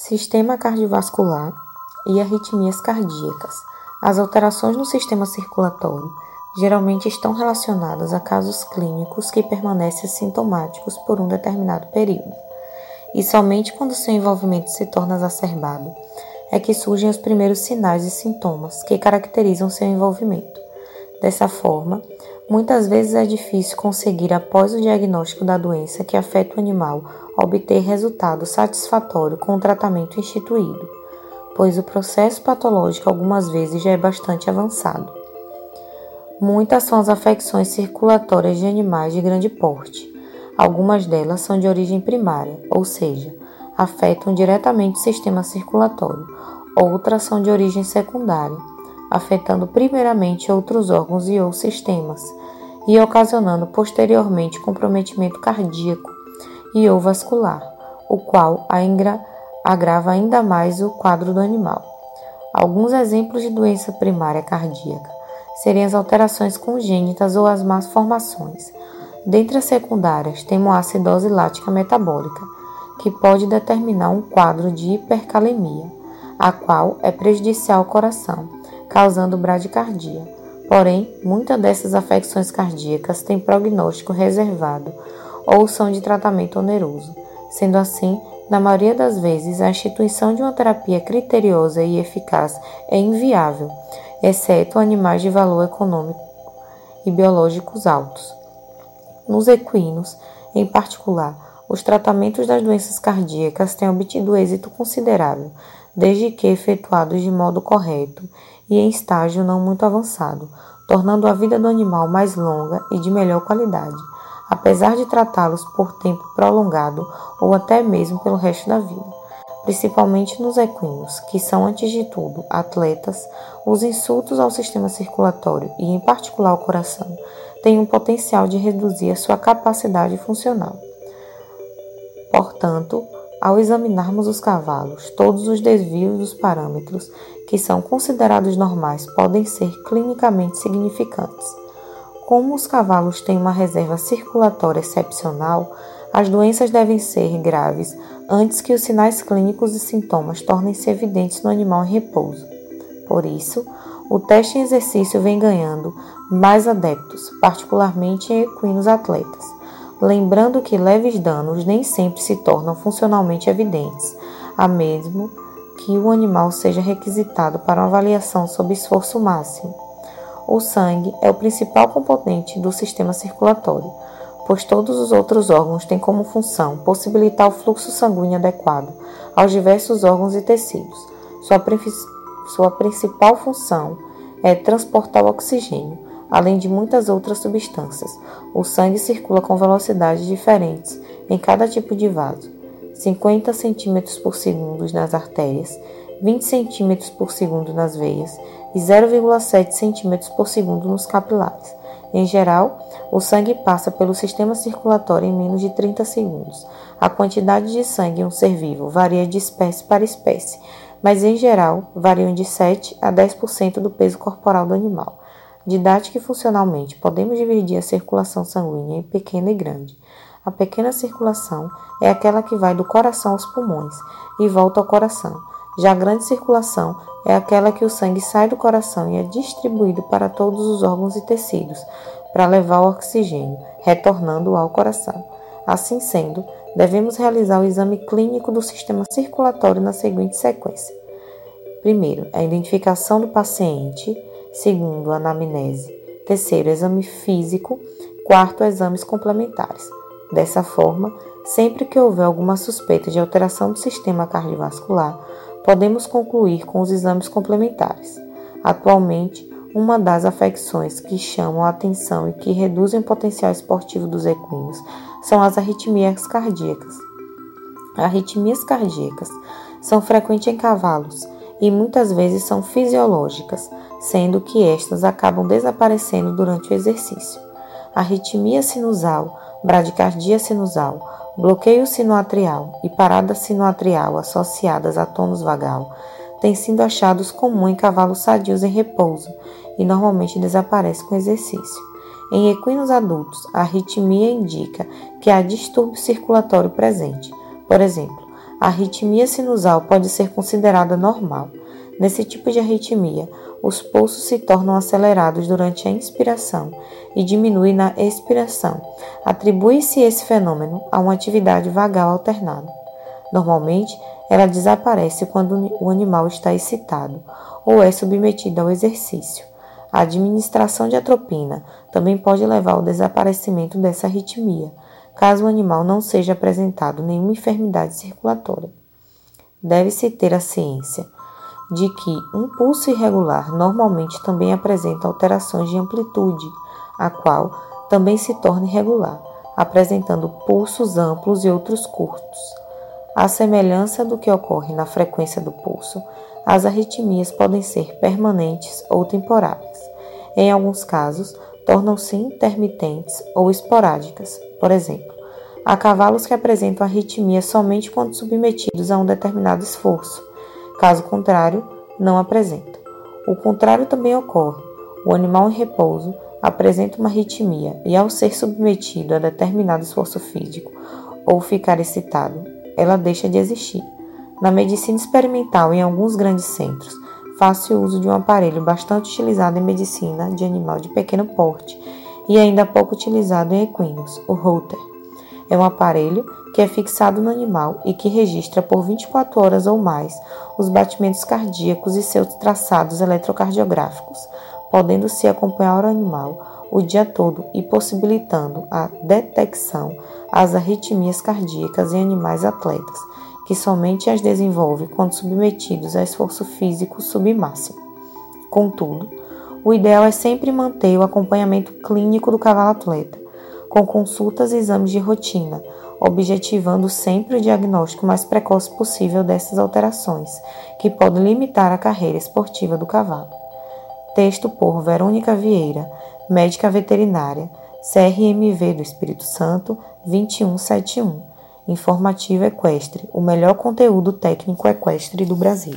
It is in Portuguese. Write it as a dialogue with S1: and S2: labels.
S1: Sistema cardiovascular e arritmias cardíacas. As alterações no sistema circulatório geralmente estão relacionadas a casos clínicos que permanecem sintomáticos por um determinado período. E somente quando seu envolvimento se torna exacerbado é que surgem os primeiros sinais e sintomas que caracterizam seu envolvimento. Dessa forma, muitas vezes é difícil conseguir, após o diagnóstico da doença que afeta o animal, obter resultado satisfatório com o tratamento instituído, pois o processo patológico algumas vezes já é bastante avançado. Muitas são as afecções circulatórias de animais de grande porte. Algumas delas são de origem primária, ou seja, afetam diretamente o sistema circulatório. Outras são de origem secundária, afetando primeiramente outros órgãos e ou sistemas, e ocasionando posteriormente comprometimento cardíaco e ou vascular, o qual agrava ainda mais o quadro do animal. Alguns exemplos de doença primária cardíaca seriam as alterações congênitas ou as malformações. Dentre as secundárias, temos a acidose lática metabólica, que pode determinar um quadro de hipercalemia, a qual é prejudicial ao coração causando bradicardia. Porém, muitas dessas afecções cardíacas têm prognóstico reservado ou são de tratamento oneroso. Sendo assim, na maioria das vezes, a instituição de uma terapia criteriosa e eficaz é inviável, exceto animais de valor econômico e biológicos altos. Nos equinos, em particular, os tratamentos das doenças cardíacas têm obtido êxito considerável, desde que efetuados de modo correto e em estágio não muito avançado, tornando a vida do animal mais longa e de melhor qualidade, apesar de tratá-los por tempo prolongado ou até mesmo pelo resto da vida. Principalmente nos equinos, que são, antes de tudo, atletas, os insultos ao sistema circulatório e, em particular, ao coração, têm um potencial de reduzir a sua capacidade funcional. Portanto, ao examinarmos os cavalos, todos os desvios dos parâmetros que são considerados normais podem ser clinicamente significantes. Como os cavalos têm uma reserva circulatória excepcional, as doenças devem ser graves antes que os sinais clínicos e sintomas tornem-se evidentes no animal em repouso. Por isso, o teste em exercício vem ganhando mais adeptos, particularmente em equinos atletas lembrando que leves danos nem sempre se tornam funcionalmente evidentes, a mesmo que o animal seja requisitado para uma avaliação sob esforço máximo. O sangue é o principal componente do sistema circulatório, pois todos os outros órgãos têm como função possibilitar o fluxo sanguíneo adequado aos diversos órgãos e tecidos. Sua, sua principal função é transportar o oxigênio, além de muitas outras substâncias. O sangue circula com velocidades diferentes em cada tipo de vaso: 50 cm por segundo nas artérias, 20 cm por segundo nas veias e 0,7 cm por segundo nos capilares. Em geral, o sangue passa pelo sistema circulatório em menos de 30 segundos. A quantidade de sangue em um ser vivo varia de espécie para espécie, mas em geral variam de 7 a 10% do peso corporal do animal. Didática e funcionalmente, podemos dividir a circulação sanguínea em pequena e grande. A pequena circulação é aquela que vai do coração aos pulmões e volta ao coração. Já a grande circulação é aquela que o sangue sai do coração e é distribuído para todos os órgãos e tecidos para levar o oxigênio, retornando ao coração. Assim sendo, devemos realizar o exame clínico do sistema circulatório na seguinte sequência: primeiro, a identificação do paciente segundo, anamnese, terceiro, exame físico, quarto, exames complementares. Dessa forma, sempre que houver alguma suspeita de alteração do sistema cardiovascular, podemos concluir com os exames complementares. Atualmente, uma das afecções que chamam a atenção e que reduzem o potencial esportivo dos equinos são as arritmias cardíacas. Arritmias cardíacas são frequentes em cavalos e muitas vezes são fisiológicas, sendo que estas acabam desaparecendo durante o exercício. Arritmia sinusal, bradicardia sinusal, bloqueio sinoatrial e parada sinoatrial associadas a tônus vagal têm sido achados comuns em cavalos sadios em repouso e normalmente desaparecem com exercício. Em equinos adultos, a arritmia indica que há distúrbio circulatório presente. Por exemplo, A arritmia sinusal pode ser considerada normal. Nesse tipo de arritmia, os pulsos se tornam acelerados durante a inspiração e diminuem na expiração. Atribui-se esse fenômeno a uma atividade vagal alternada. Normalmente, ela desaparece quando o animal está excitado ou é submetido ao exercício. A administração de atropina também pode levar ao desaparecimento dessa arritmia caso o animal não seja apresentado nenhuma enfermidade circulatória. Deve-se ter a ciência de que um pulso irregular normalmente também apresenta alterações de amplitude, a qual também se torna irregular, apresentando pulsos amplos e outros curtos. À semelhança do que ocorre na frequência do pulso, as arritmias podem ser permanentes ou temporárias. Em alguns casos, tornam-se intermitentes ou esporádicas. Por exemplo, há cavalos que apresentam arritmia somente quando submetidos a um determinado esforço, caso contrário, não apresentam. O contrário também ocorre. O animal em repouso apresenta uma arritmia e, ao ser submetido a determinado esforço físico ou ficar excitado, ela deixa de existir. Na medicina experimental, em alguns grandes centros, faz-se uso de um aparelho bastante utilizado em medicina de animal de pequeno porte e ainda pouco utilizado em equinos, o Holter. É um aparelho que é fixado no animal e que registra por 24 horas ou mais os batimentos cardíacos e seus traçados eletrocardiográficos, podendo-se acompanhar o animal o dia todo e possibilitando a detecção das arritmias cardíacas em animais atletas que somente as desenvolve quando submetidos a esforço físico submáximo. Contudo, o ideal é sempre manter o acompanhamento clínico do cavalo atleta, com consultas e exames de rotina, objetivando sempre o diagnóstico mais precoce possível dessas alterações, que podem limitar a carreira esportiva do cavalo. Texto por Verônica Vieira, médica veterinária, CRMV do Espírito Santo, 2171. Informativo Equestre, o melhor conteúdo técnico equestre do Brasil.